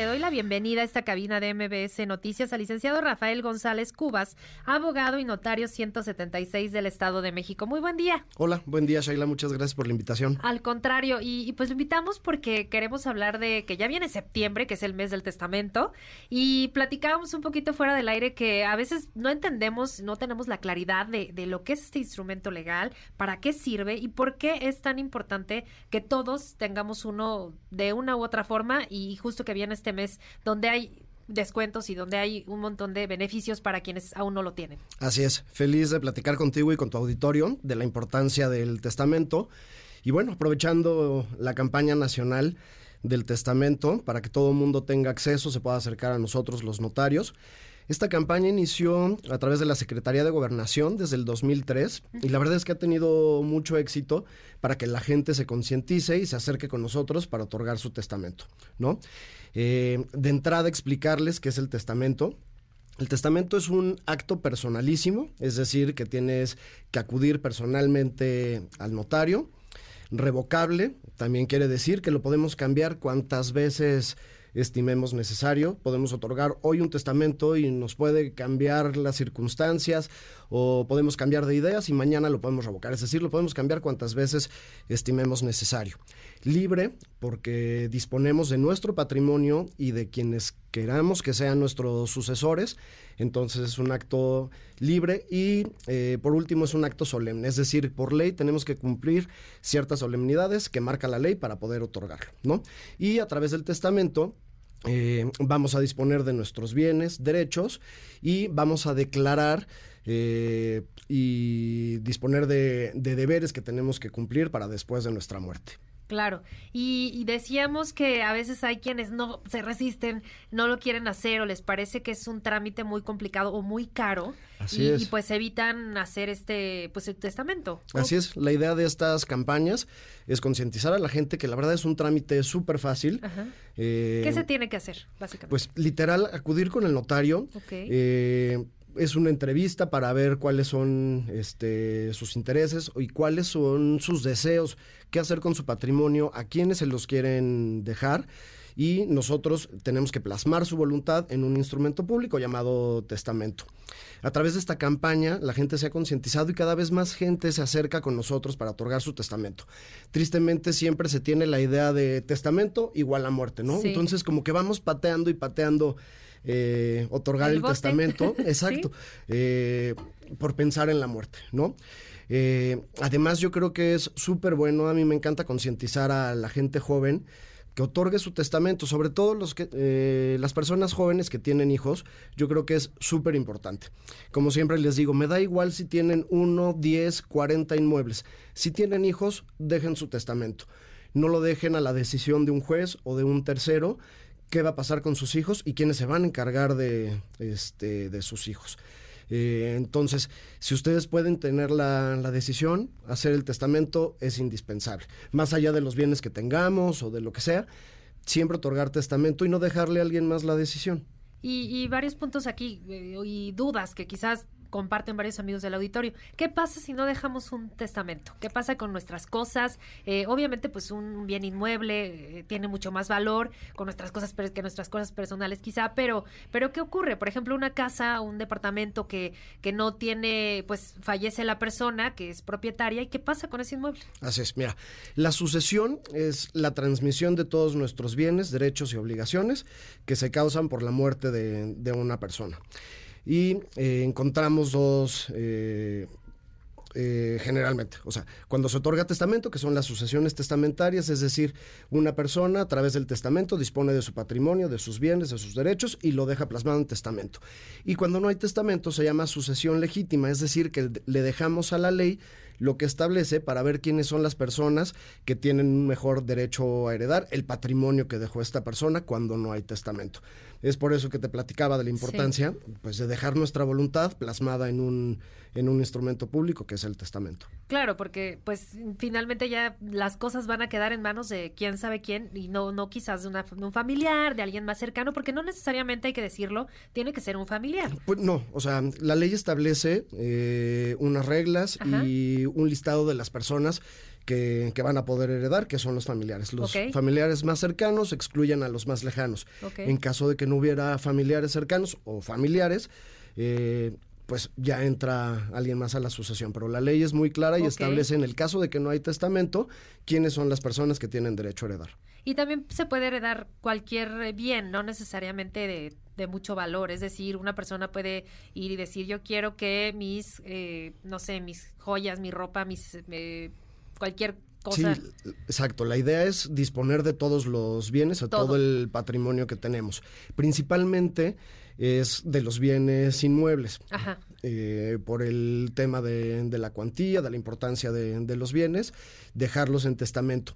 Le doy la bienvenida a esta cabina de MBS Noticias al licenciado Rafael González Cubas, abogado y notario 176 del Estado de México. Muy buen día. Hola, buen día Shaila, muchas gracias por la invitación. Al contrario, y, pues lo invitamos porque queremos hablar de que ya viene septiembre, que es el mes del testamento, y platicábamos un poquito fuera del aire que a veces no entendemos, no tenemos la claridad de, de lo que es este instrumento legal, para qué sirve y por qué es tan importante que todos tengamos uno de una u otra forma y justo que viene este mes donde hay descuentos y donde hay un montón de beneficios para quienes aún no lo tienen. Así es, feliz de platicar contigo y con tu auditorio de la importancia del testamento. Y bueno, aprovechando la campaña nacional del testamento para que todo mundo tenga acceso, se pueda acercar a nosotros los notarios. Esta campaña inició a través de la Secretaría de Gobernación desde el 2003 y la verdad es que ha tenido mucho éxito para que la gente se concientice y se acerque con nosotros para otorgar su testamento, ¿no? Eh, de entrada explicarles qué es el testamento. El testamento es un acto personalísimo, es decir, que tienes que acudir personalmente al notario. Revocable, también quiere decir que lo podemos cambiar cuantas veces estimemos necesario. Podemos otorgar hoy un testamento y nos puede cambiar las circunstancias o podemos cambiar de ideas y mañana lo podemos revocar. Es decir, lo podemos cambiar cuantas veces estimemos necesario. Libre porque disponemos de nuestro patrimonio y de quienes queramos que sean nuestros sucesores. Entonces es un acto libre y eh, por último es un acto solemne. Es decir, por ley tenemos que cumplir ciertas solemnidades que marca la ley para poder otorgarlo. ¿no? Y a través del testamento eh, vamos a disponer de nuestros bienes, derechos y vamos a declarar eh, y disponer de deberes que tenemos que cumplir para después de nuestra muerte. Claro, y, decíamos que a veces hay quienes no se resisten, no lo quieren hacer o les parece que es un trámite muy complicado o muy caro Así y, es. y pues evitan hacer este pues el testamento. Así es, la idea de estas campañas es concientizar a la gente que la verdad es un trámite súper fácil. Ajá. Eh, ¿Qué se tiene que hacer básicamente? Pues literal acudir con el notario. Ok. eh, es una entrevista para ver cuáles son este, sus intereses y cuáles son sus deseos, qué hacer con su patrimonio, a quiénes se los quieren dejar y nosotros tenemos que plasmar su voluntad en un instrumento público llamado testamento. A través de esta campaña la gente se ha concientizado y cada vez más gente se acerca con nosotros para otorgar su testamento. Tristemente siempre se tiene la idea de testamento igual a muerte, ¿no? Sí. Entonces como que vamos pateando y pateando eh, otorgar El testamento, exacto, eh, por pensar en la muerte, ¿no? Eh, además, yo creo que es súper bueno, a mí me encanta concientizar a la gente joven que otorgue su testamento, sobre todo los que, eh, las personas jóvenes que tienen hijos, yo creo que es súper importante. Como siempre les digo, me da igual si tienen uno, 10, 40 inmuebles. Si tienen hijos, dejen su testamento. No lo dejen a la decisión de un juez o de un tercero qué va a pasar con sus hijos y quiénes se van a encargar de, este, de sus hijos. Eh, entonces, si ustedes pueden tener la, la, decisión, hacer el testamento es indispensable. Más allá de los bienes que tengamos o de lo que sea, siempre otorgar testamento y no dejarle a alguien más la decisión. Y, y varios puntos aquí eh, y dudas que quizás comparten varios amigos del auditorio. ¿Qué pasa si no dejamos un testamento? ¿Qué pasa con nuestras cosas? Eh, obviamente, pues un bien inmueble eh, tiene mucho más valor con nuestras cosas que nuestras cosas personales, quizá, pero, pero ¿qué ocurre? Por ejemplo, una casa, un departamento que, que no tiene, pues fallece la persona que es propietaria, ¿y qué pasa con ese inmueble? Así es, mira, la sucesión es la transmisión de todos nuestros bienes, derechos y obligaciones que se causan por la muerte de, de una persona y eh, encontramos dos eh, eh, generalmente, o sea, cuando se otorga testamento, que son las sucesiones testamentarias, es decir, una persona a través del testamento dispone de su patrimonio, de sus bienes, de sus derechos y lo deja plasmado en testamento. Y cuando no hay testamento se llama sucesión legítima, es decir, que le dejamos a la ley lo que establece para ver quiénes son las personas que tienen un mejor derecho a heredar el patrimonio que dejó esta persona cuando no hay testamento. Es por eso que te platicaba de la importancia sí. pues de dejar nuestra voluntad plasmada en un en un instrumento público que es el testamento. Claro, porque pues finalmente ya las cosas van a quedar en manos de quién sabe quién y no no quizás de, una, de un familiar, de alguien más cercano, porque no necesariamente hay que decirlo, tiene que ser un familiar. Pues no, o sea, la ley establece eh, unas reglas Ajá. y un listado de las personas que, que van a poder heredar, que son los familiares. Los familiares más cercanos excluyen a los más lejanos. En caso de que no hubiera familiares cercanos o familiares, eh, pues ya entra alguien más a la sucesión. Pero la ley es muy clara y establece en el caso de que no hay testamento, quiénes son las personas que tienen derecho a heredar. Y también se puede heredar cualquier bien, no necesariamente de, de mucho valor. Es decir, una persona puede ir y decir, yo quiero que mis, eh, no sé, mis joyas, mi ropa, mis, eh, cualquier cosa. Sí, exacto. La idea es disponer de todos los bienes, de Todo. todo el patrimonio que tenemos. Principalmente es de los bienes inmuebles. Ajá. eh, por el tema de, de la cuantía, de la importancia de, de los bienes, dejarlos en testamento.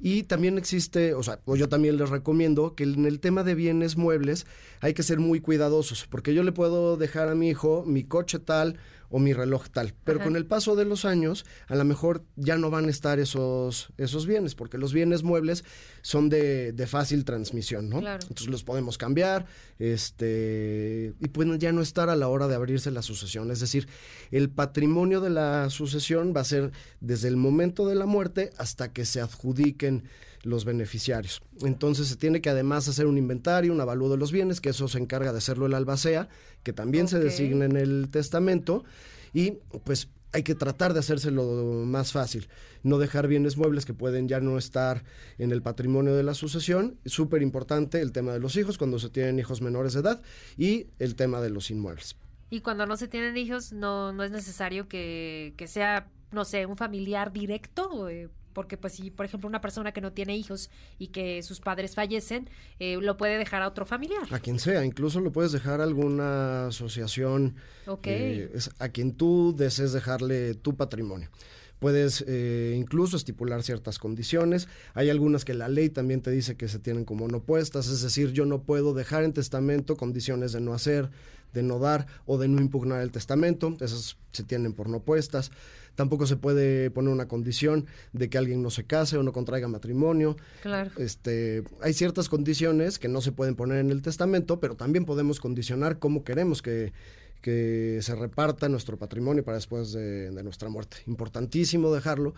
Y también existe, o sea, yo también les recomiendo que en el tema de bienes muebles hay que ser muy cuidadosos, porque yo le puedo dejar a mi hijo mi coche tal o mi reloj tal, pero Ajá. con el paso de los años a lo mejor ya no van a estar esos, esos bienes, porque los bienes muebles son de, de fácil transmisión, ¿no? Claro. Entonces los podemos cambiar, este, y pueden ya no estar a la hora de abrirse la sucesión. Es decir, el patrimonio de la sucesión va a ser desde el momento de la muerte hasta que se adjudiquen los beneficiarios. Entonces se tiene que además hacer un inventario, un avalúo de los bienes, que eso se encarga de hacerlo el albacea, que también se designa en el testamento, y pues hay que tratar de hacérselo más fácil, no dejar bienes muebles que pueden ya no estar en el patrimonio de la sucesión. Súper importante el tema de los hijos cuando se tienen hijos menores de edad y el tema de los inmuebles. Y cuando no se tienen hijos, no, no es necesario que, que sea, no sé, un familiar directo, eh, porque pues si, por ejemplo, una persona que no tiene hijos y que sus padres fallecen, eh, lo puede dejar a otro familiar. A quien sea, incluso lo puedes dejar a alguna asociación eh, es a quien tú desees dejarle tu patrimonio. Puedes eh, incluso estipular ciertas condiciones. Hay algunas que la ley también te dice que se tienen como no puestas, es decir, yo no puedo dejar en testamento condiciones de no hacer, de no dar o de no impugnar el testamento. Esas se tienen por no puestas. Tampoco se puede poner una condición de que alguien no se case o no contraiga matrimonio. Claro. Este, hay ciertas condiciones que no se pueden poner en el testamento, pero también podemos condicionar cómo queremos que, que se reparta nuestro patrimonio para después de, de nuestra muerte. Importantísimo dejarlo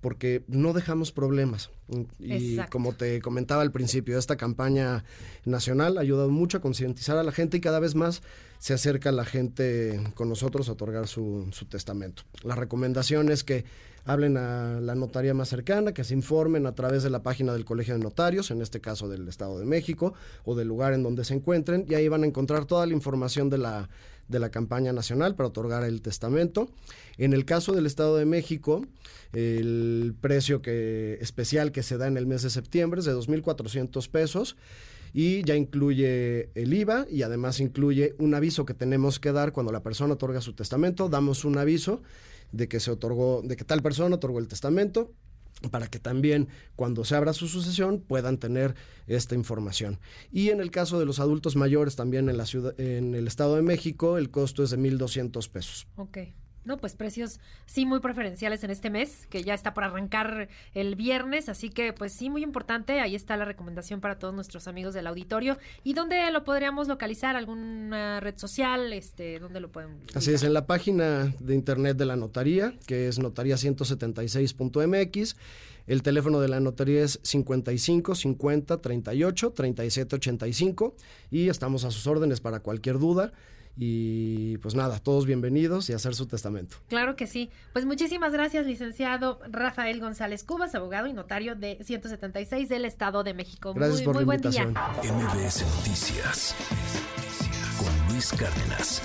porque no dejamos problemas. Y Exacto. como te comentaba al principio, esta campaña nacional ha ayudado mucho a concientizar a la gente y cada vez más se acerca la gente con nosotros a otorgar su, su testamento. La recomendación es que hablen a la notaría más cercana, que se informen a través de la página del Colegio de Notarios, en este caso del Estado de México, o del lugar en donde se encuentren, y ahí van a encontrar toda la información de la, de la campaña nacional para otorgar el testamento. En el caso del Estado de México, el precio que, especial que se da en el mes de septiembre es de 2.400 pesos y ya incluye el IVA y además incluye un aviso que tenemos que dar cuando la persona otorga su testamento. Damos un aviso de que se otorgó, de que tal persona otorgó el testamento para que también cuando se abra su sucesión puedan tener esta información. Y en el caso de los adultos mayores también en la ciudad en el Estado de México el costo es de 1200 pesos. Ok. No, pues precios sí muy preferenciales en este mes, que ya está por arrancar el viernes, así que pues sí, muy importante, ahí está la recomendación para todos nuestros amigos del auditorio. ¿Y dónde lo podríamos localizar? ¿Alguna red social? Este, ¿Dónde lo pueden Así es, en la página de internet de la notaría, que es notaría176.mx, el teléfono de la notaría es 55 50 38 37 85 y estamos a sus órdenes para cualquier duda. Y pues nada, todos bienvenidos y hacer su testamento. Claro que sí. Pues muchísimas gracias, licenciado Rafael González Cubas, abogado y notario de 176 del Estado de México. Gracias muy, por muy la buen invitación. día. MBS Noticias con Luis Cárdenas.